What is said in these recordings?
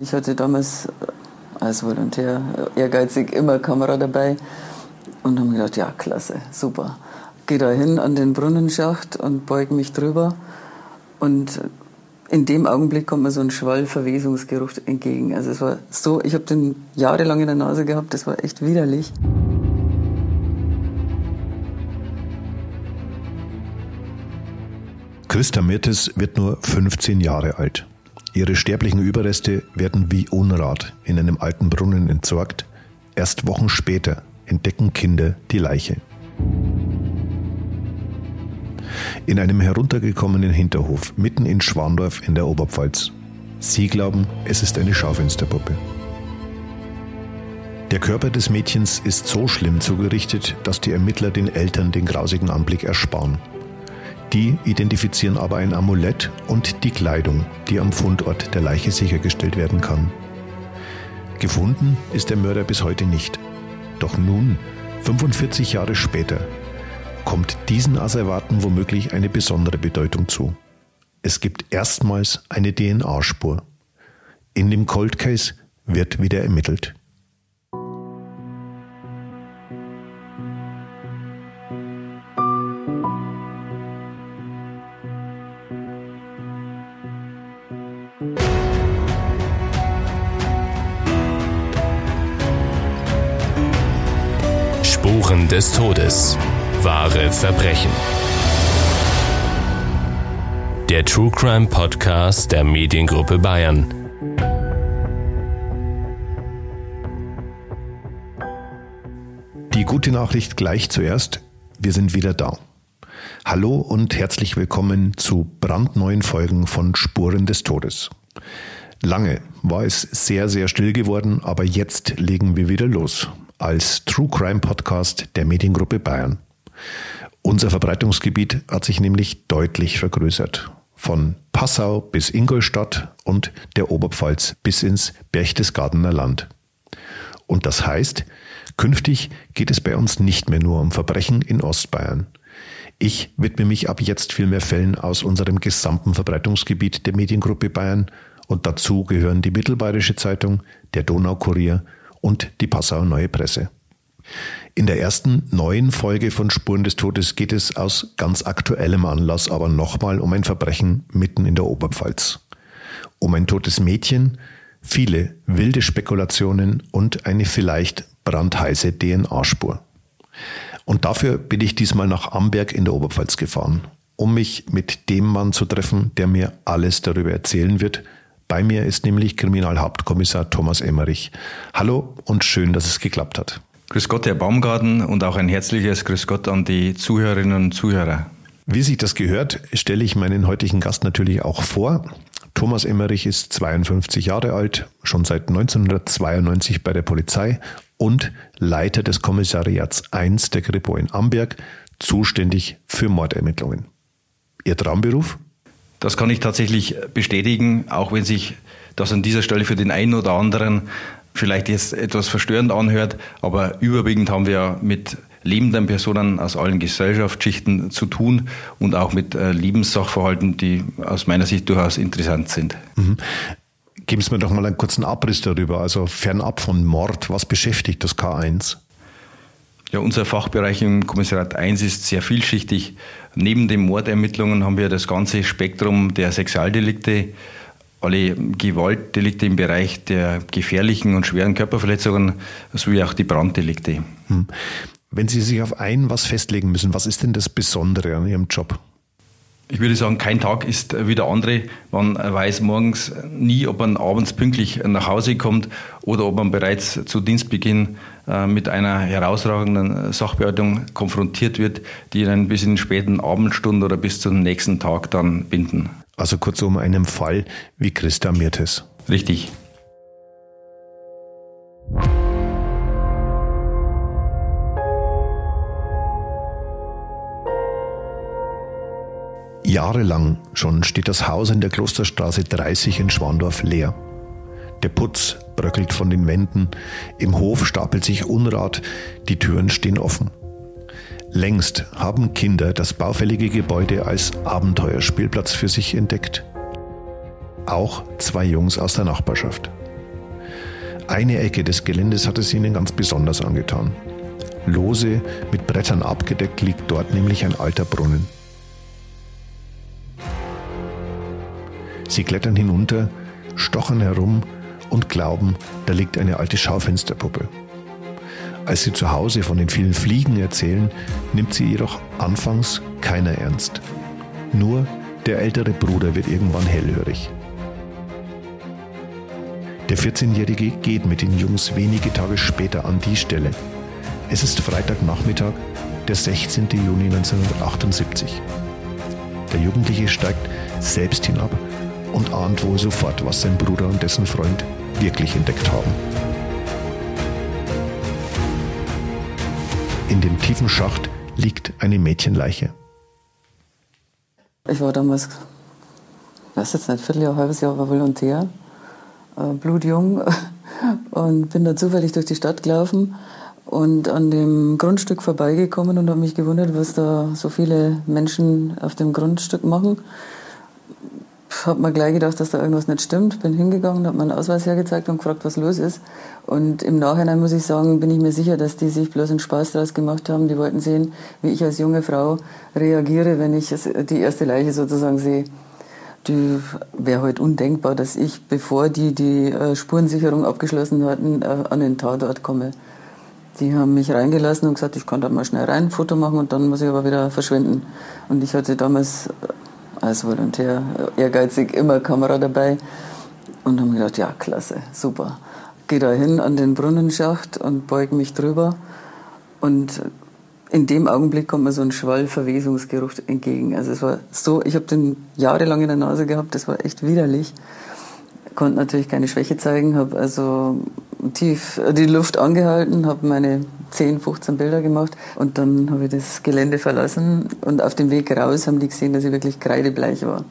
Ich hatte damals als Volontär ehrgeizig immer Kamera dabei und habe gedacht, ja, klasse, super. Gehe da hin an den Brunnenschacht und beuge mich drüber und in dem Augenblick kommt mir so ein Schwall Verwesungsgeruch entgegen. Also es war so, ich habe den jahrelang in der Nase gehabt, das war echt widerlich. Christa Mirtes wird nur 15 Jahre alt. Ihre sterblichen Überreste werden wie Unrat in einem alten Brunnen entsorgt. Erst Wochen später entdecken Kinder die Leiche. In einem heruntergekommenen Hinterhof mitten in Schwandorf in der Oberpfalz. Sie glauben, es ist eine Schaufensterpuppe. Der Körper des Mädchens ist so schlimm zugerichtet, dass die Ermittler den Eltern den grausigen Anblick ersparen. Die identifizieren aber ein Amulett und die Kleidung, die am Fundort der Leiche sichergestellt werden kann. Gefunden ist der Mörder bis heute nicht. Doch nun, 45 Jahre später, kommt diesen Asservaten womöglich eine besondere Bedeutung zu. Es gibt erstmals eine DNA-Spur. In dem Cold Case wird wieder ermittelt. Des Todes. Wahre Verbrechen. Der True Crime Podcast der Mediengruppe Bayern. Die gute Nachricht gleich zuerst. Wir sind wieder da. Hallo und herzlich willkommen zu brandneuen Folgen von Spuren des Todes. Lange war es sehr, sehr still geworden, aber jetzt legen wir wieder los als True Crime Podcast der Mediengruppe Bayern. Unser Verbreitungsgebiet hat sich nämlich deutlich vergrößert. Von Passau bis Ingolstadt und der Oberpfalz bis ins Berchtesgadener Land. Und das heißt, künftig geht es bei uns nicht mehr nur um Verbrechen in Ostbayern. Ich widme mich ab jetzt viel mehr Fällen aus unserem gesamten Verbreitungsgebiet der Mediengruppe Bayern und dazu gehören die Mittelbayerische Zeitung, der Donaukurier und die Passauer Neue Presse. In der ersten neuen Folge von Spuren des Todes geht es aus ganz aktuellem Anlass aber nochmal um ein Verbrechen mitten in der Oberpfalz. Um ein totes Mädchen, viele wilde Spekulationen und eine vielleicht brandheiße DNA-Spur. Und dafür bin ich diesmal nach Amberg in der Oberpfalz gefahren, um mich mit dem Mann zu treffen, der mir alles darüber erzählen wird, bei mir ist nämlich Kriminalhauptkommissar Thomas Emmerich. Hallo und schön, dass es geklappt hat. Grüß Gott, Herr Baumgarten, und auch ein herzliches Grüß Gott an die Zuhörerinnen und Zuhörer. Wie sich das gehört, stelle ich meinen heutigen Gast natürlich auch vor. Thomas Emmerich ist 52 Jahre alt, schon seit 1992 bei der Polizei und Leiter des Kommissariats 1 der Kripo in Amberg, zuständig für Mordermittlungen. Ihr Traumberuf? Das kann ich tatsächlich bestätigen, auch wenn sich das an dieser Stelle für den einen oder anderen vielleicht jetzt etwas verstörend anhört, aber überwiegend haben wir mit lebenden Personen aus allen Gesellschaftsschichten zu tun und auch mit äh, Lebenssachverhalten, die aus meiner Sicht durchaus interessant sind. Mhm. Geben Sie mir doch mal einen kurzen Abriss darüber. Also fernab von Mord, was beschäftigt das K1? Ja, unser Fachbereich im Kommissariat 1 ist sehr vielschichtig. Neben den Mordermittlungen haben wir das ganze Spektrum der Sexualdelikte, alle Gewaltdelikte im Bereich der gefährlichen und schweren Körperverletzungen sowie auch die Branddelikte. Hm. Wenn Sie sich auf ein was festlegen müssen, was ist denn das Besondere an Ihrem Job? Ich würde sagen, kein Tag ist wie der andere. Man weiß morgens nie, ob man abends pünktlich nach Hause kommt oder ob man bereits zu Dienstbeginn mit einer herausragenden Sachbearbeitung konfrontiert wird, die einen bis in den späten Abendstunden oder bis zum nächsten Tag dann binden. Also kurzum einem Fall wie Christa Mirtes. Richtig. Jahrelang schon steht das Haus in der Klosterstraße 30 in Schwandorf leer. Der Putz bröckelt von den Wänden, im Hof stapelt sich Unrat, die Türen stehen offen. Längst haben Kinder das baufällige Gebäude als Abenteuerspielplatz für sich entdeckt. Auch zwei Jungs aus der Nachbarschaft. Eine Ecke des Geländes hat es ihnen ganz besonders angetan. Lose, mit Brettern abgedeckt, liegt dort nämlich ein alter Brunnen. Sie klettern hinunter, stochern herum und glauben, da liegt eine alte Schaufensterpuppe. Als sie zu Hause von den vielen Fliegen erzählen, nimmt sie jedoch anfangs keiner ernst. Nur der ältere Bruder wird irgendwann hellhörig. Der 14-Jährige geht mit den Jungs wenige Tage später an die Stelle. Es ist Freitagnachmittag, der 16. Juni 1978. Der Jugendliche steigt selbst hinab und ahnt wohl sofort, was sein Bruder und dessen Freund wirklich entdeckt haben. In dem tiefen Schacht liegt eine Mädchenleiche. Ich war damals, ich weiß jetzt nicht, Vierteljahr, halbes Jahr war Volontär, äh, blutjung und bin da zufällig durch die Stadt gelaufen und an dem Grundstück vorbeigekommen und habe mich gewundert, was da so viele Menschen auf dem Grundstück machen habe mir gleich gedacht, dass da irgendwas nicht stimmt. Bin hingegangen, habe meinen Ausweis hergezeigt und gefragt, was los ist. Und im Nachhinein muss ich sagen, bin ich mir sicher, dass die sich bloß einen Spaß daraus gemacht haben. Die wollten sehen, wie ich als junge Frau reagiere, wenn ich die erste Leiche sozusagen sehe. Die wäre halt undenkbar, dass ich, bevor die die äh, Spurensicherung abgeschlossen hatten, äh, an den Tatort komme. Die haben mich reingelassen und gesagt, ich kann da mal schnell rein, ein Foto machen und dann muss ich aber wieder verschwinden. Und ich hatte damals als Volontär ehrgeizig immer Kamera dabei und haben gedacht, ja, klasse, super. Gehe da hin an den Brunnenschacht und beug mich drüber und in dem Augenblick kommt mir so ein Schwall Verwesungsgeruch entgegen. Also es war so, ich habe den jahrelang in der Nase gehabt, das war echt widerlich. Konnte natürlich keine Schwäche zeigen, habe also tief die Luft angehalten, habe meine 10, 15 Bilder gemacht und dann habe ich das Gelände verlassen und auf dem Weg raus haben die gesehen, dass ich wirklich kreidebleich war.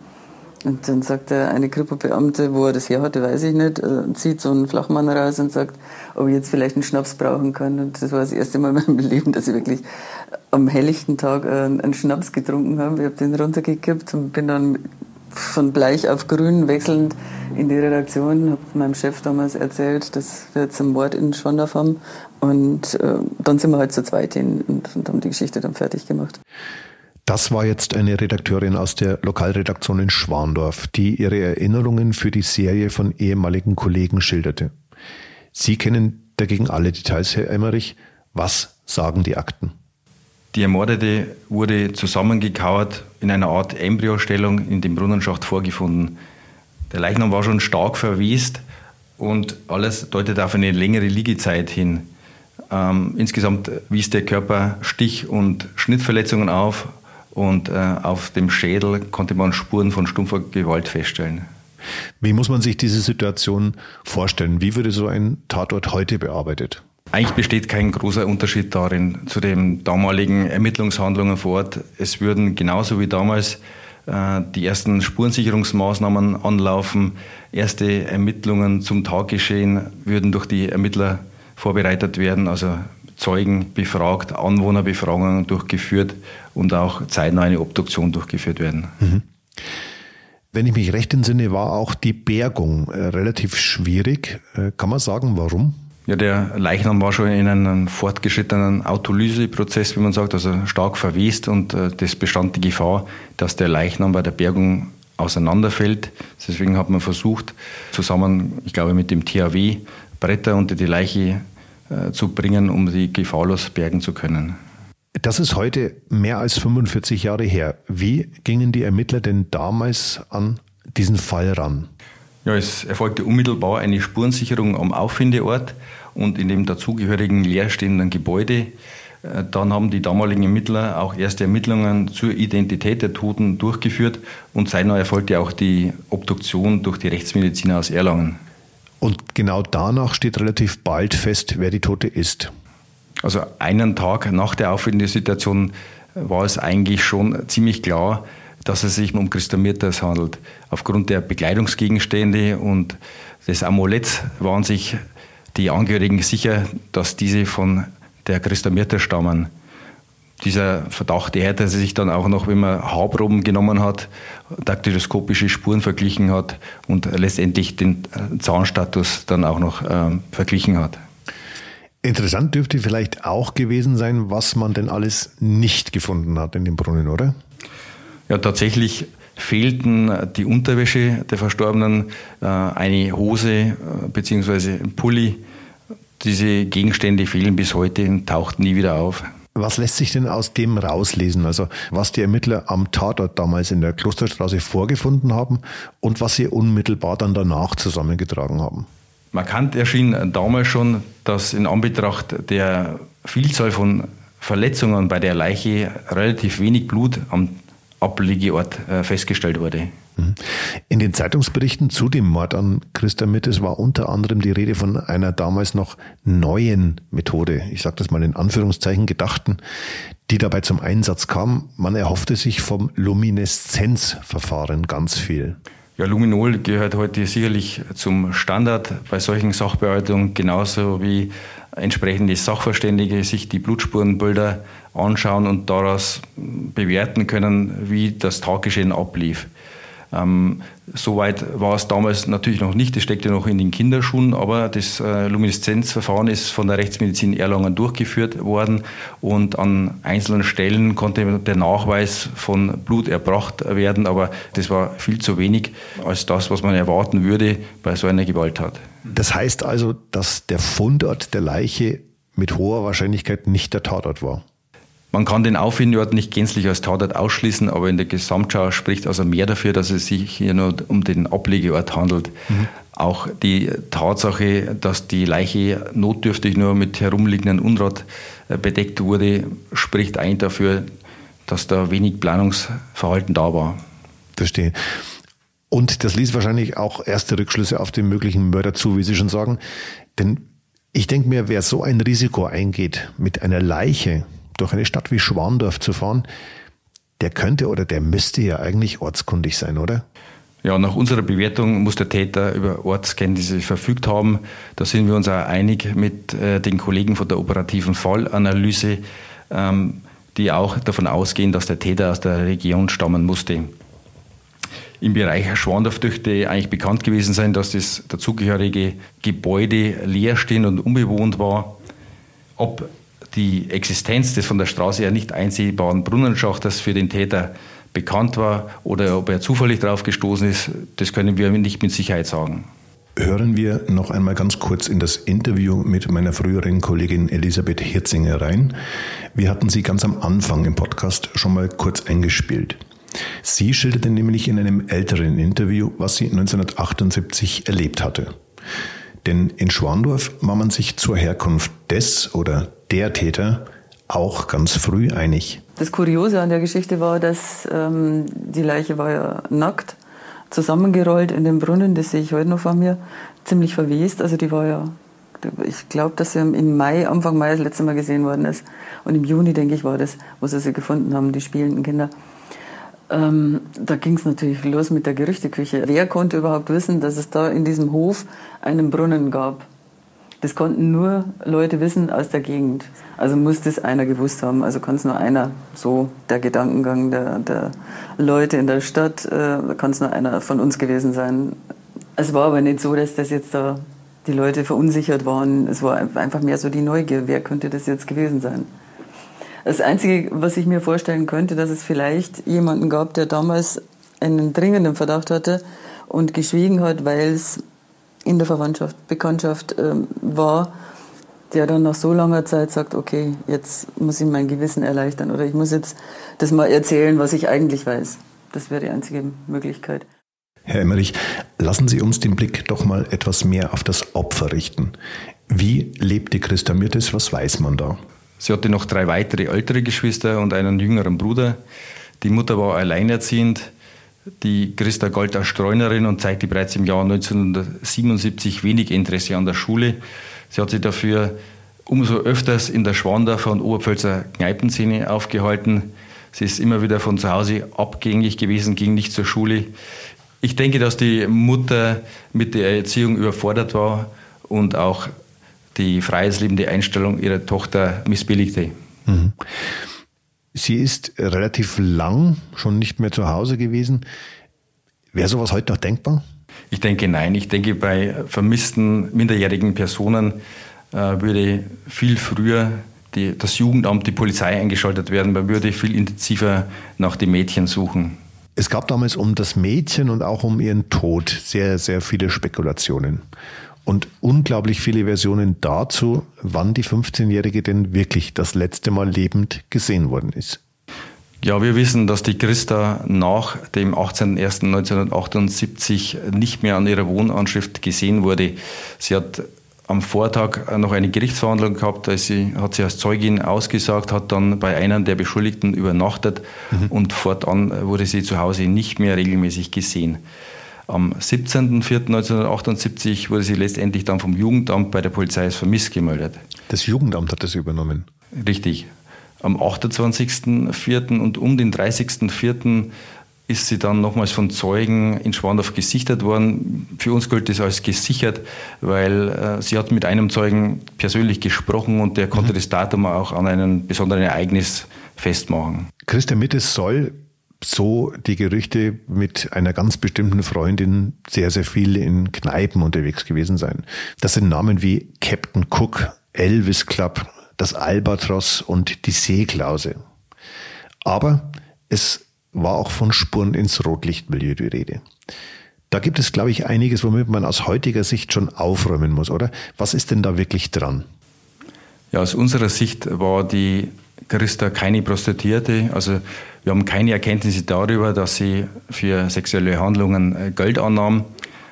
Und dann sagt eine Kripo-Beamte, wo er das her hatte, weiß ich nicht, äh, zieht so einen Flachmann raus und sagt, ob ich jetzt vielleicht einen Schnaps brauchen kann. Und das war das erste Mal in meinem Leben, dass ich wirklich am helllichten Tag äh, einen Schnaps getrunken habe. Ich habe den runtergekippt und bin dann von bleich auf grün wechselnd in die Redaktion, habe meinem Chef damals erzählt, dass wir jetzt einen Mord in Schwandorf haben. Und äh, dann sind wir halt zu zweit hin und, und haben die Geschichte dann fertig gemacht. Das war jetzt eine Redakteurin aus der Lokalredaktion in Schwandorf, die ihre Erinnerungen für die Serie von ehemaligen Kollegen schilderte. Sie kennen dagegen alle Details, Herr Emmerich. Was sagen die Akten? Die Ermordete wurde zusammengekauert in einer Art Embryostellung in dem Brunnenschacht vorgefunden. Der Leichnam war schon stark verwest und alles deutet auf eine längere Liegezeit hin. Ähm, insgesamt wies der Körper Stich- und Schnittverletzungen auf und äh, auf dem Schädel konnte man Spuren von stumpfer Gewalt feststellen. Wie muss man sich diese Situation vorstellen? Wie würde so ein Tatort heute bearbeitet? Eigentlich besteht kein großer Unterschied darin zu den damaligen Ermittlungshandlungen vor Ort. Es würden genauso wie damals äh, die ersten Spurensicherungsmaßnahmen anlaufen. Erste Ermittlungen zum Tatgeschehen würden durch die Ermittler vorbereitet werden, also Zeugen befragt, Anwohnerbefragungen durchgeführt und auch zeitnah eine Obduktion durchgeführt werden. Mhm. Wenn ich mich recht entsinne, war auch die Bergung äh, relativ schwierig. Äh, kann man sagen, warum? Ja, der Leichnam war schon in einem fortgeschrittenen Autolyseprozess, wie man sagt, also stark verwest und äh, das bestand die Gefahr, dass der Leichnam bei der Bergung auseinanderfällt. Deswegen hat man versucht, zusammen, ich glaube, mit dem THW Bretter unter die Leiche äh, zu bringen, um sie gefahrlos bergen zu können. Das ist heute mehr als 45 Jahre her. Wie gingen die Ermittler denn damals an diesen Fall ran? Ja, es erfolgte unmittelbar eine Spurensicherung am Auffindeort und in dem dazugehörigen leerstehenden Gebäude. Äh, dann haben die damaligen Ermittler auch erste Ermittlungen zur Identität der Toten durchgeführt und zeitnah erfolgte auch die Obduktion durch die Rechtsmediziner aus Erlangen. Und genau danach steht relativ bald fest, wer die Tote ist. Also einen Tag nach der Auffindesituation war es eigentlich schon ziemlich klar, dass es sich um Christa Mirtas handelt. Aufgrund der Bekleidungsgegenstände und des Amuletts waren sich die Angehörigen sicher, dass diese von der Christa Mirta stammen. dieser Verdacht erhärtete sich dann auch noch, wenn man Haarproben genommen hat, daktyloskopische Spuren verglichen hat und letztendlich den äh, Zahnstatus dann auch noch ähm, verglichen hat. Interessant dürfte vielleicht auch gewesen sein, was man denn alles nicht gefunden hat in dem Brunnen, oder? Ja, tatsächlich fehlten die Unterwäsche der Verstorbenen, äh, eine Hose äh, bzw. ein Pulli. Diese Gegenstände fehlen bis heute und tauchten nie wieder auf. Was lässt sich denn aus dem rauslesen? Also was die Ermittler am Tatort damals in der Klosterstraße vorgefunden haben und was sie unmittelbar dann danach zusammengetragen haben? Markant erschien damals schon, dass in Anbetracht der Vielzahl von Verletzungen bei der Leiche relativ wenig Blut am Ablegeort äh, festgestellt wurde. Mhm. In den Zeitungsberichten zu dem Mord an Christa Mittes war unter anderem die Rede von einer damals noch neuen Methode, ich sage das mal in Anführungszeichen gedachten, die dabei zum Einsatz kam. Man erhoffte sich vom Lumineszenzverfahren ganz viel. Ja, Luminol gehört heute sicherlich zum Standard bei solchen Sachbearbeitungen, genauso wie entsprechende Sachverständige sich die Blutspurenbilder anschauen und daraus bewerten können, wie das Taggeschehen ablief. Ähm, Soweit war es damals natürlich noch nicht, das steckte noch in den Kinderschuhen, aber das äh, Lumineszenzverfahren ist von der Rechtsmedizin Erlangen durchgeführt worden und an einzelnen Stellen konnte der Nachweis von Blut erbracht werden, aber das war viel zu wenig als das, was man erwarten würde bei so einer Gewalttat. Das heißt also, dass der Fundort der Leiche mit hoher Wahrscheinlichkeit nicht der Tatort war. Man kann den Auffindort nicht gänzlich als Tatort ausschließen, aber in der Gesamtschau spricht also mehr dafür, dass es sich hier nur um den Ablegeort handelt. Mhm. Auch die Tatsache, dass die Leiche notdürftig nur mit herumliegenden Unrat äh, bedeckt wurde, spricht ein dafür, dass da wenig Planungsverhalten da war. Verstehe. Und das ließ wahrscheinlich auch erste Rückschlüsse auf den möglichen Mörder zu, wie Sie schon sagen. Denn ich denke mir, wer so ein Risiko eingeht, mit einer Leiche durch eine Stadt wie Schwandorf zu fahren, der könnte oder der müsste ja eigentlich ortskundig sein, oder? Ja, nach unserer Bewertung muss der Täter über Ortskenntnisse verfügt haben. Da sind wir uns auch einig mit äh, den Kollegen von der operativen Fallanalyse, ähm, die auch davon ausgehen, dass der Täter aus der Region stammen musste. Im Bereich Schwandorf dürfte eigentlich bekannt gewesen sein, dass das dazugehörige Gebäude leerstehend und unbewohnt war. Ob die Existenz des von der Straße her nicht einsehbaren Brunnenschachters für den Täter bekannt war oder ob er zufällig darauf gestoßen ist, das können wir nicht mit Sicherheit sagen. Hören wir noch einmal ganz kurz in das Interview mit meiner früheren Kollegin Elisabeth Hirzinger rein. Wir hatten sie ganz am Anfang im Podcast schon mal kurz eingespielt. Sie schilderte nämlich in einem älteren Interview, was sie 1978 erlebt hatte. Denn in Schwandorf war man sich zur Herkunft des oder der Täter auch ganz früh einig. Das Kuriose an der Geschichte war, dass ähm, die Leiche war ja nackt, zusammengerollt in dem Brunnen, das sehe ich heute noch vor mir, ziemlich verwest. Also die war ja, ich glaube, dass sie im Mai, Anfang Mai das letzte Mal gesehen worden ist. Und im Juni, denke ich, war das, wo sie sie gefunden haben, die spielenden Kinder. Ähm, da ging es natürlich los mit der Gerüchteküche. Wer konnte überhaupt wissen, dass es da in diesem Hof einen Brunnen gab? Das konnten nur Leute wissen aus der Gegend. Also muss das einer gewusst haben. Also kann es nur einer, so der Gedankengang der, der Leute in der Stadt, äh, kann es nur einer von uns gewesen sein. Es war aber nicht so, dass das jetzt da die Leute verunsichert waren. Es war einfach mehr so die Neugier. Wer könnte das jetzt gewesen sein? Das Einzige, was ich mir vorstellen könnte, dass es vielleicht jemanden gab, der damals einen dringenden Verdacht hatte und geschwiegen hat, weil es in der Verwandtschaft, Bekanntschaft ähm, war, der dann nach so langer Zeit sagt, okay, jetzt muss ich mein Gewissen erleichtern oder ich muss jetzt das mal erzählen, was ich eigentlich weiß. Das wäre die einzige Möglichkeit. Herr Emmerich, lassen Sie uns den Blick doch mal etwas mehr auf das Opfer richten. Wie lebte Christa Mirtes? Was weiß man da? Sie hatte noch drei weitere ältere Geschwister und einen jüngeren Bruder. Die Mutter war alleinerziehend. Die Christa galt als Streunerin und zeigte bereits im Jahr 1977 wenig Interesse an der Schule. Sie hat sich dafür umso öfters in der Schwandorfer und Oberpfälzer Kneipenszene aufgehalten. Sie ist immer wieder von zu Hause abgängig gewesen, ging nicht zur Schule. Ich denke, dass die Mutter mit der Erziehung überfordert war und auch die freiheitsliebende Einstellung ihrer Tochter missbilligte. Mhm. Sie ist relativ lang schon nicht mehr zu Hause gewesen. Wäre sowas heute noch denkbar? Ich denke nein. Ich denke, bei vermissten minderjährigen Personen äh, würde viel früher die, das Jugendamt, die Polizei eingeschaltet werden. Man würde viel intensiver nach den Mädchen suchen. Es gab damals um das Mädchen und auch um ihren Tod sehr, sehr viele Spekulationen und unglaublich viele Versionen dazu, wann die 15-Jährige denn wirklich das letzte Mal lebend gesehen worden ist. Ja, wir wissen, dass die Christa nach dem 18.01.1978 nicht mehr an ihrer Wohnanschrift gesehen wurde. Sie hat am Vortag noch eine Gerichtsverhandlung gehabt, da sie, hat sie als Zeugin ausgesagt, hat dann bei einem der Beschuldigten übernachtet mhm. und fortan wurde sie zu Hause nicht mehr regelmäßig gesehen. Am 17.04.1978 wurde sie letztendlich dann vom Jugendamt bei der Polizei als vermisst gemeldet. Das Jugendamt hat das übernommen? Richtig. Am 28.04. und um den 30.04 ist sie dann nochmals von Zeugen in Schwandorf gesichtet worden. Für uns gilt das als gesichert, weil äh, sie hat mit einem Zeugen persönlich gesprochen und der konnte mhm. das Datum auch an einem besonderen Ereignis festmachen. Christian Mittes soll so die Gerüchte mit einer ganz bestimmten Freundin sehr, sehr viel in Kneipen unterwegs gewesen sein. Das sind Namen wie Captain Cook, Elvis Club, das Albatros und die Seeklause. Aber es war auch von Spuren ins Rotlichtmilieu die Rede. Da gibt es, glaube ich, einiges, womit man aus heutiger Sicht schon aufräumen muss, oder? Was ist denn da wirklich dran? Ja, aus unserer Sicht war die Christa keine Prostituierte. Also wir haben keine Erkenntnisse darüber, dass sie für sexuelle Handlungen äh, Geld annahm.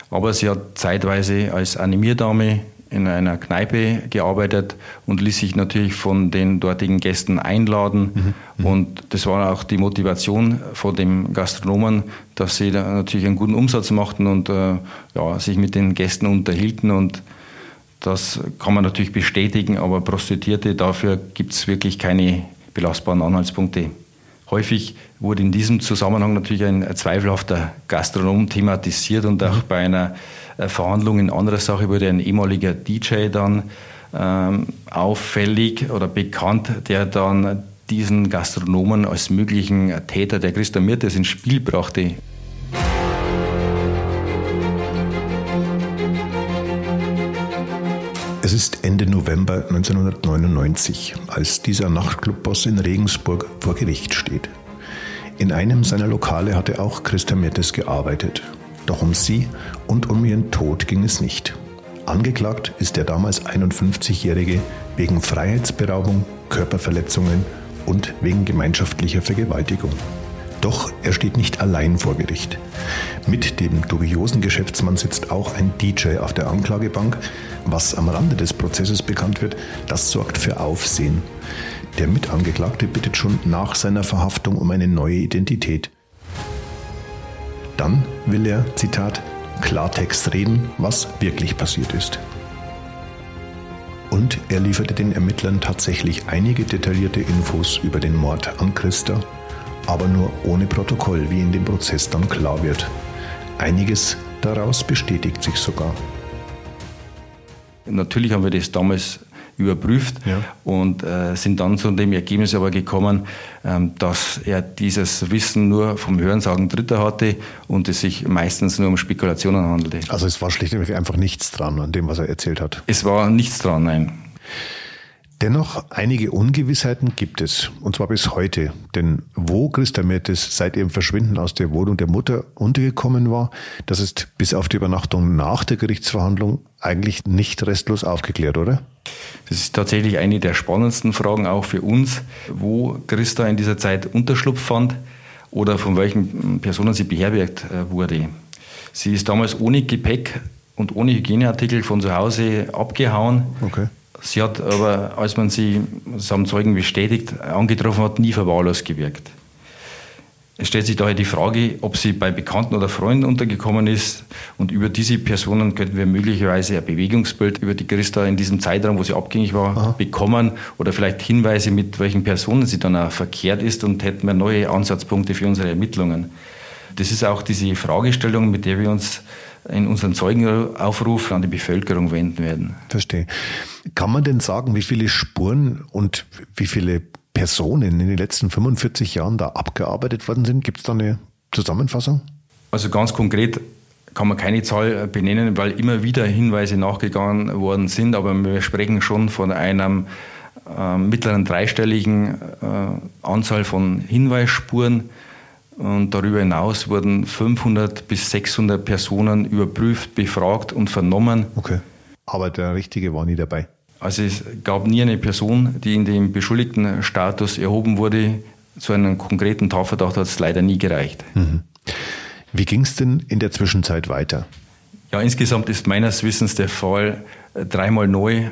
Aber sie hat zeitweise als Animierdame in einer Kneipe gearbeitet und ließ sich natürlich von den dortigen Gästen einladen. Mhm. mhm. Und das war auch die Motivation von dem Gastronomen, dass sie natürlich einen guten Umsatz machten und äh, ja, sich mit den Gästen unterhielten. Und das kann man natürlich bestätigen, aber Prostituierte, dafür gibt es wirklich keine belastbaren Anhaltspunkte. Häufig wurde in diesem Zusammenhang natürlich ein zweifelhafter Gastronom thematisiert und auch mhm. bei einer äh, Verhandlung in anderer Sache wurde ein ehemaliger DJ dann ähm, auffällig oder bekannt, der dann diesen Gastronomen als möglichen Täter der Christa Mirtes ins Spiel brachte. Es ist Ende November 1999, als dieser Nachtclubboss in Regensburg vor Gericht steht. In einem seiner Lokale hatte auch Christa Mirtes gearbeitet doch um sie und um ihren Tod ging es nicht. Angeklagt ist der damals 51-Jährige wegen Freiheitsberaubung, Körperverletzungen und wegen gemeinschaftlicher Vergewaltigung. Doch er steht nicht allein vor Gericht. Mit dem dubiosen Geschäftsmann sitzt auch ein DJ auf der Anklagebank. Was am Rande des Prozesses bekannt wird, das sorgt für Aufsehen. Der Mitangeklagte bittet schon nach seiner Verhaftung um eine neue Identität. Dann will er, Zitat, Klartext reden, was wirklich passiert ist. Und er lieferte den Ermittlern tatsächlich einige detaillierte Infos über den Mord an Christa, aber nur ohne Protokoll, wie in dem Prozess dann klar wird. Einiges daraus bestätigt sich sogar. Natürlich haben wir das damals überprüft ja. und äh, sind dann zu dem Ergebnis aber gekommen, ähm, dass er dieses Wissen nur vom Hörensagen Dritter hatte und es sich meistens nur um Spekulationen handelte. Also es war schlichtweg einfach nichts dran an dem, was er erzählt hat. Es war nichts dran, nein. Dennoch, einige Ungewissheiten gibt es, und zwar bis heute. Denn wo Christa Mertes seit ihrem Verschwinden aus der Wohnung der Mutter untergekommen war, das ist bis auf die Übernachtung nach der Gerichtsverhandlung eigentlich nicht restlos aufgeklärt, oder? Das ist tatsächlich eine der spannendsten Fragen auch für uns, wo Christa in dieser Zeit Unterschlupf fand oder von welchen Personen sie beherbergt äh, wurde. Sie ist damals ohne Gepäck und ohne Hygieneartikel von zu Hause abgehauen. Okay. Sie hat aber, als man sie, das haben Zeugen bestätigt, angetroffen hat, nie verwahrlos gewirkt. Es stellt sich daher die Frage, ob sie bei Bekannten oder Freunden untergekommen ist. Und über diese Personen könnten wir möglicherweise ein Bewegungsbild über die Christa in diesem Zeitraum, wo sie abgängig war, Aha. bekommen. Oder vielleicht Hinweise, mit welchen Personen sie dann auch verkehrt ist und hätten wir neue Ansatzpunkte für unsere Ermittlungen. Das ist auch diese Fragestellung, mit der wir uns in unseren Zeugenaufruf an die Bevölkerung wenden werden. Verstehe. Kann man denn sagen, wie viele Spuren und wie viele Personen in den letzten 45 Jahren da abgearbeitet worden sind? Gibt es da eine Zusammenfassung? Also ganz konkret kann man keine Zahl benennen, weil immer wieder Hinweise nachgegangen worden sind, aber wir sprechen schon von einem äh, mittleren dreistelligen äh, Anzahl von Hinweisspuren. Und darüber hinaus wurden 500 bis 600 Personen überprüft, befragt und vernommen. Okay. Aber der Richtige war nie dabei. Also es gab nie eine Person, die in den beschuldigten Status erhoben wurde. Zu einem konkreten Tatverdacht hat es leider nie gereicht. Mhm. Wie ging es denn in der Zwischenzeit weiter? Ja, insgesamt ist meines Wissens der Fall dreimal neu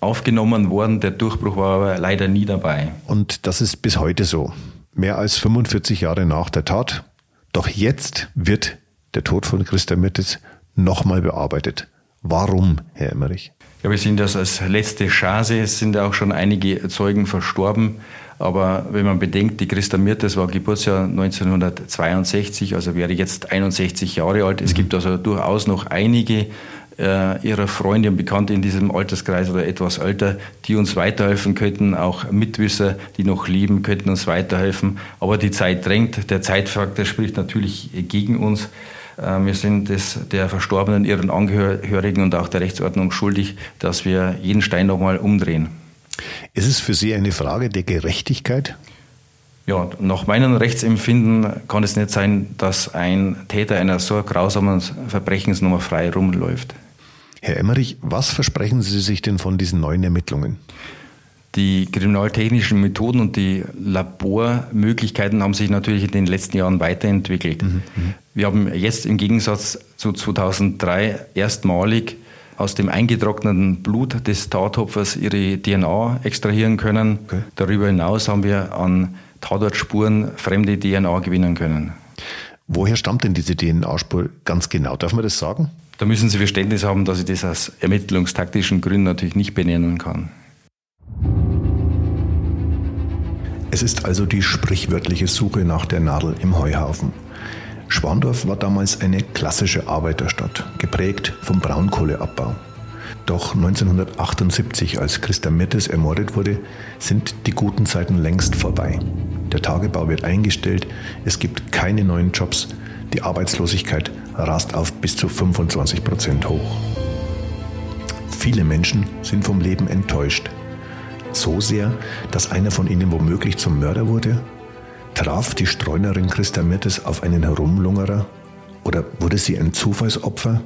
aufgenommen worden. Der Durchbruch war aber leider nie dabei. Und das ist bis heute so. Mehr als 45 Jahre nach der Tat. Doch jetzt wird der Tod von Christa Mirtes nochmal bearbeitet. Warum, Herr Emmerich? Ja, wir sehen das als letzte Chance. Es sind auch schon einige Zeugen verstorben. Aber wenn man bedenkt, die Christa Mirtes war Geburtsjahr 1962, also wäre jetzt 61 Jahre alt. Es mhm. gibt also durchaus noch einige äh, ihrer Freunde und Bekannte in diesem Alterskreis oder etwas älter, die uns weiterhelfen könnten. Auch Mitwisser, die noch leben, könnten uns weiterhelfen. Aber die Zeit drängt. Der Zeitfaktor spricht natürlich gegen uns. Äh, wir sind es der Verstorbenen, ihren Angehörigen und auch der Rechtsordnung schuldig, dass wir jeden Stein nochmal umdrehen. Ist es für Sie eine Frage der Gerechtigkeit? Ja, nach meinem Rechtsempfinden kann es nicht sein, dass ein Täter einer so grausamen Verbrechens nur frei rumläuft. Herr Emmerich, was versprechen Sie sich denn von diesen neuen Ermittlungen? Die kriminaltechnischen Methoden und die Labormöglichkeiten haben sich natürlich in den letzten Jahren weiterentwickelt. Mhm, mhm. Wir haben jetzt im Gegensatz zu 2003 erstmalig aus dem eingetrockneten Blut des Tatopfers ihre DNA extrahieren können. Okay. Darüber hinaus haben wir an Tatortspuren fremde DNA gewinnen können. Woher stammt denn diese DNA-Spur ganz genau? Darf man das sagen? Da müssen Sie Verständnis haben, dass ich das aus ermittlungstaktischen Gründen natürlich nicht benennen kann. Es ist also die sprichwörtliche Suche nach der Nadel im Heuhaufen. Schwandorf war damals eine klassische Arbeiterstadt, geprägt vom Braunkohleabbau. Doch 1978, als Christa Mirtes ermordet wurde, sind die guten Zeiten längst vorbei. Der Tagebau wird eingestellt, es gibt keine neuen Jobs, die Arbeitslosigkeit rast auf bis zu 25 Prozent hoch. Viele Menschen sind vom Leben enttäuscht. So sehr, dass einer von ihnen womöglich zum Mörder wurde Traf die Streunerin Christa Mirtes auf einen Herumlungerer oder wurde sie ein Zufallsopfer?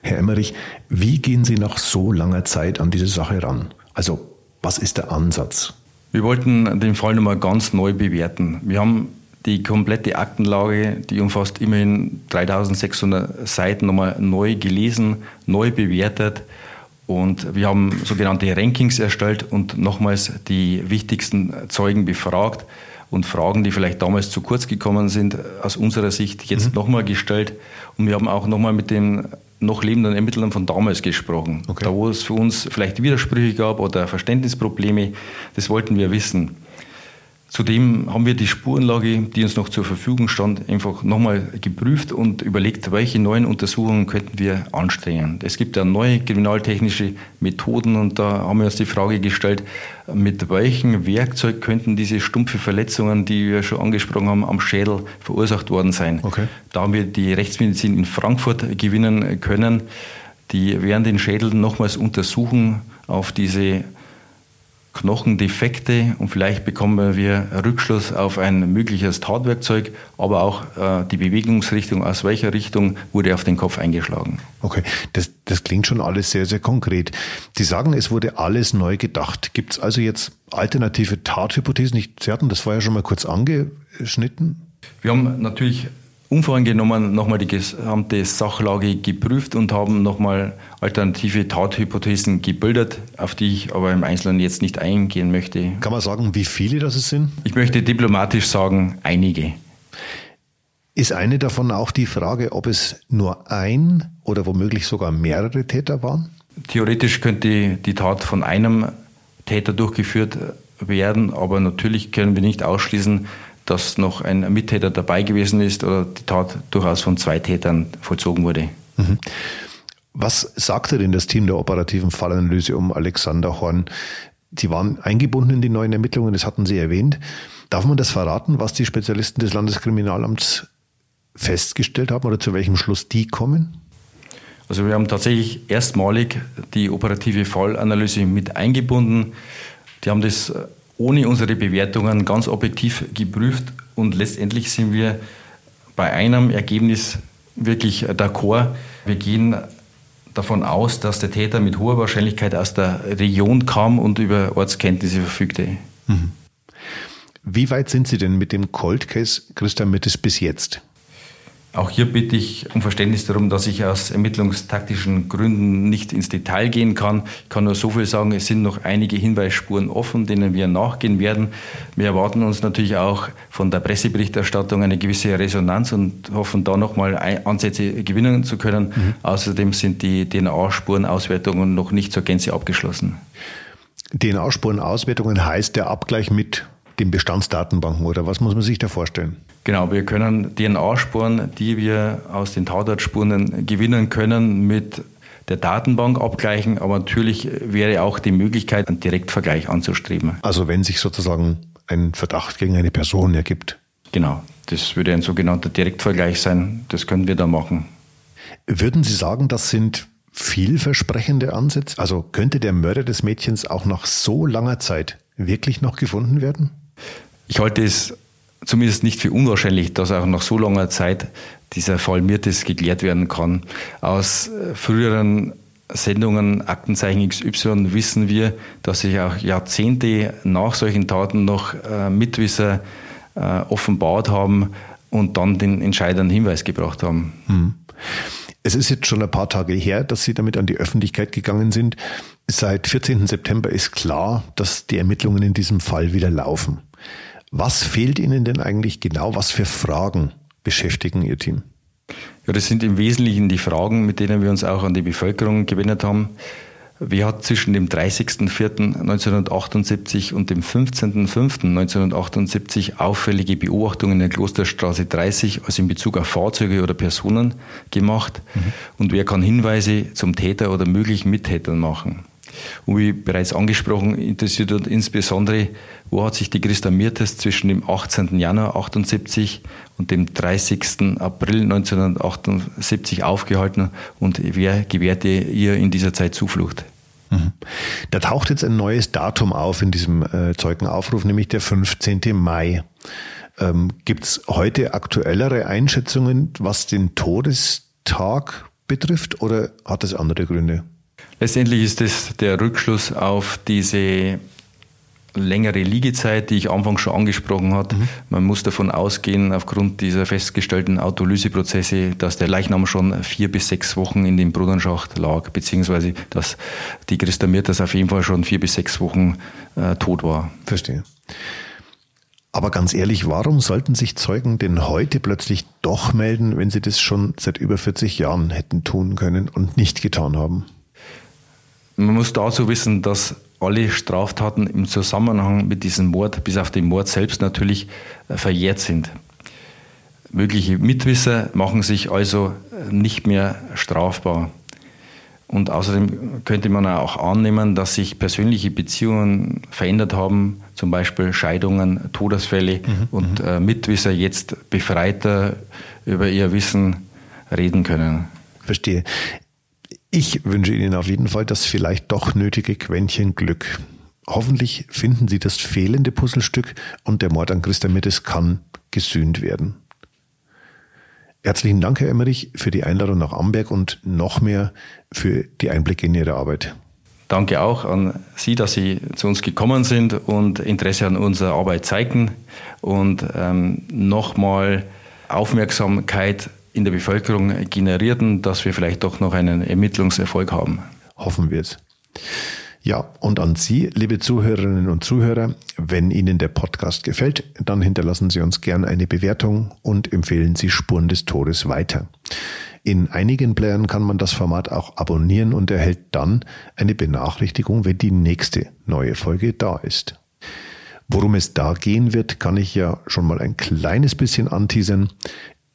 Herr Emmerich, wie gehen Sie nach so langer Zeit an diese Sache ran? Also, was ist der Ansatz? Wir wollten den Fall nochmal ganz neu bewerten. Wir haben die komplette Aktenlage, die umfasst immerhin 3600 Seiten, nochmal neu gelesen, neu bewertet. Und wir haben sogenannte Rankings erstellt und nochmals die wichtigsten Zeugen befragt und Fragen, die vielleicht damals zu kurz gekommen sind, aus unserer Sicht jetzt mhm. nochmal gestellt. Und wir haben auch nochmal mit den noch lebenden Ermittlern von damals gesprochen. Okay. Da, wo es für uns vielleicht Widersprüche gab oder Verständnisprobleme, das wollten wir wissen. Zudem haben wir die Spurenlage, die uns noch zur Verfügung stand, einfach nochmal geprüft und überlegt, welche neuen Untersuchungen könnten wir anstrengen. Es gibt ja neue kriminaltechnische Methoden und da haben wir uns die Frage gestellt, mit welchem Werkzeug könnten diese stumpfe Verletzungen, die wir schon angesprochen haben, am Schädel verursacht worden sein. Okay. Da haben wir die Rechtsmedizin in Frankfurt gewinnen können. Die werden den Schädel nochmals untersuchen auf diese Knochendefekte und vielleicht bekommen wir Rückschluss auf ein mögliches Tatwerkzeug, aber auch äh, die Bewegungsrichtung, aus welcher Richtung wurde auf den Kopf eingeschlagen. Okay, das, das klingt schon alles sehr, sehr konkret. Sie sagen, es wurde alles neu gedacht. Gibt es also jetzt alternative Tathypothesen? Sie hatten das vorher schon mal kurz angeschnitten. Wir haben natürlich unvoreingenommen nochmal die gesamte Sachlage geprüft und haben nochmal alternative Tathypothesen gebildet, auf die ich aber im Einzelnen jetzt nicht eingehen möchte. Kann man sagen, wie viele das sind? Ich möchte diplomatisch sagen, einige. Ist eine davon auch die Frage, ob es nur ein oder womöglich sogar mehrere Täter waren? Theoretisch könnte die Tat von einem Täter durchgeführt werden, aber natürlich können wir nicht ausschließen, dass noch ein Mittäter dabei gewesen ist oder die Tat durchaus von zwei Tätern vollzogen wurde. Mhm. Was sagte denn das Team der operativen Fallanalyse um Alexander Horn? Sie waren eingebunden in die neuen Ermittlungen, das hatten Sie erwähnt. Darf man das verraten, was die Spezialisten des Landeskriminalamts festgestellt haben oder zu welchem Schluss die kommen? Also wir haben tatsächlich erstmalig die operative Fallanalyse mit eingebunden. Die haben das ohne unsere Bewertungen ganz objektiv geprüft und letztendlich sind wir bei einem Ergebnis wirklich d'accord. Wir gehen davon aus, dass der Täter mit hoher Wahrscheinlichkeit aus der Region kam und über Ortskenntnisse verfügte. Mhm. Wie weit sind Sie denn mit dem Cold Case Christa Mittes bis jetzt? Auch hier bitte ich um Verständnis darum, dass ich aus ermittlungstaktischen Gründen nicht ins Detail gehen kann. Ich kann nur so viel sagen, es sind noch einige Hinweisspuren offen, denen wir nachgehen werden. Wir erwarten uns natürlich auch von der Presseberichterstattung eine gewisse Resonanz und hoffen da nochmal Ansätze gewinnen zu können. Mhm. Außerdem sind die DNA-Spurenauswertungen noch nicht zur Gänze abgeschlossen. DNA-Spurenauswertungen heißt der Abgleich mit den Bestandsdatenbanken oder was muss man sich da vorstellen? Genau, wir können DNA-Spuren, die wir aus den Tautartspuren gewinnen können, mit der Datenbank abgleichen, aber natürlich wäre auch die Möglichkeit, einen Direktvergleich anzustreben. Also wenn sich sozusagen ein Verdacht gegen eine Person ergibt. Genau, das würde ein sogenannter Direktvergleich sein, das können wir da machen. Würden Sie sagen, das sind vielversprechende Ansätze? Also könnte der Mörder des Mädchens auch nach so langer Zeit wirklich noch gefunden werden? Ich halte es zumindest nicht für unwahrscheinlich, dass auch nach so langer Zeit dieser Fall Mirtes geklärt werden kann. Aus äh, früheren Sendungen Aktenzeichen XY wissen wir, dass sich auch Jahrzehnte nach solchen Taten noch äh, Mitwisser äh, offenbart haben und dann den entscheidenden Hinweis gebracht haben. Hm. Es ist jetzt schon ein paar Tage her, dass Sie damit an die Öffentlichkeit gegangen sind. Seit 14. September ist klar, dass die Ermittlungen in diesem Fall wieder laufen. Was fehlt Ihnen denn eigentlich genau? Was für Fragen beschäftigen Ihr Team? Ja, das sind im Wesentlichen die Fragen, mit denen wir uns auch an die Bevölkerung gewendet haben. Wer hat zwischen dem 30.04.1978 und dem 15.05.1978 auffällige Beobachtungen in der Klosterstraße 30, also in Bezug auf Fahrzeuge oder Personen, gemacht? Mhm. Und wer kann Hinweise zum Täter oder möglichen Mittätern machen? Und wie bereits angesprochen, interessiert uns insbesondere, wo hat sich die Christa Mirtes zwischen dem 18. Januar 78 und dem 30. April 1978 aufgehalten und wer gewährte ihr in dieser Zeit Zuflucht? Mhm. Da taucht jetzt ein neues Datum auf in diesem äh, Zeugenaufruf, nämlich der 15. Mai. Ähm, Gibt es heute aktuellere Einschätzungen, was den Todestag betrifft, oder hat es andere Gründe? Letztendlich ist es der Rückschluss auf diese längere Liegezeit, die ich anfangs schon angesprochen habe. Mhm. Man muss davon ausgehen, aufgrund dieser festgestellten Autolyseprozesse, dass der Leichnam schon vier bis sechs Wochen in dem Brudernschacht lag, beziehungsweise dass die Christa Mirtas auf jeden Fall schon vier bis sechs Wochen äh, tot war. Verstehe. Aber ganz ehrlich, warum sollten sich Zeugen denn heute plötzlich doch melden, wenn sie das schon seit über 40 Jahren hätten tun können und nicht getan haben? Man muss dazu wissen, dass alle Straftaten im Zusammenhang mit diesem Mord, bis auf den Mord selbst natürlich, äh, verjährt sind. Mögliche Mitwisser machen sich also äh, nicht mehr strafbar. Und außerdem könnte man auch annehmen, dass sich persönliche Beziehungen verändert haben, zum Beispiel Scheidungen, Todesfälle mhm, und mhm. äh, Mitwisser jetzt befreiter über ihr Wissen reden können. Verstehe. Ich wünsche Ihnen auf jeden Fall das vielleicht doch nötige Quäntchen Glück. Hoffentlich finden Sie das fehlende Puzzlestück und der Mord an Christa Mittes kann gesühnt werden. Herzlichen Dank, Herr Emmerich, für die Einladung nach Amberg und noch mehr für die Einblicke in Ihre Arbeit. Danke auch an Sie, dass Sie zu uns gekommen sind und Interesse an unserer Arbeit zeigten und ähm, nochmal Aufmerksamkeit in der Bevölkerung generierten, dass wir vielleicht doch noch einen Ermittlungserfolg haben. Hoffen wir es. Ja, und an Sie, liebe Zuhörerinnen und Zuhörer, wenn Ihnen der Podcast gefällt, dann hinterlassen Sie uns gern eine Bewertung und empfehlen Sie Spuren des Todes weiter. In einigen Playern kann man das Format auch abonnieren und erhält dann eine Benachrichtigung, wenn die nächste neue Folge da ist. Worum es da gehen wird, kann ich ja schon mal ein kleines bisschen anteasern.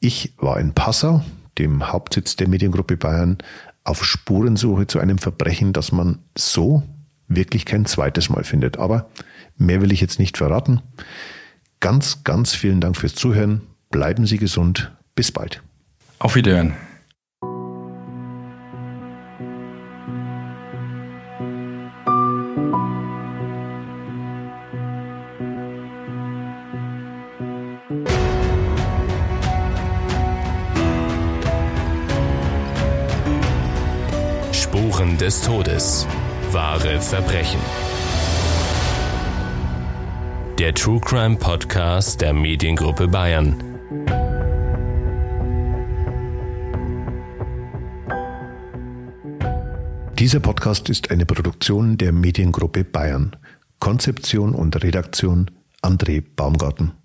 Ich war in Passau, dem Hauptsitz der Mediengruppe Bayern, auf Spurensuche zu einem Verbrechen, das man so wirklich kein zweites Mal findet. Aber mehr will ich jetzt nicht verraten. Ganz, ganz vielen Dank fürs Zuhören. Bleiben Sie gesund. Bis bald. Auf Wiederhören. Verbrechen. Der True Crime Podcast der Mediengruppe Bayern. Dieser Podcast ist eine Produktion der Mediengruppe Bayern. Konzeption und Redaktion André Baumgarten.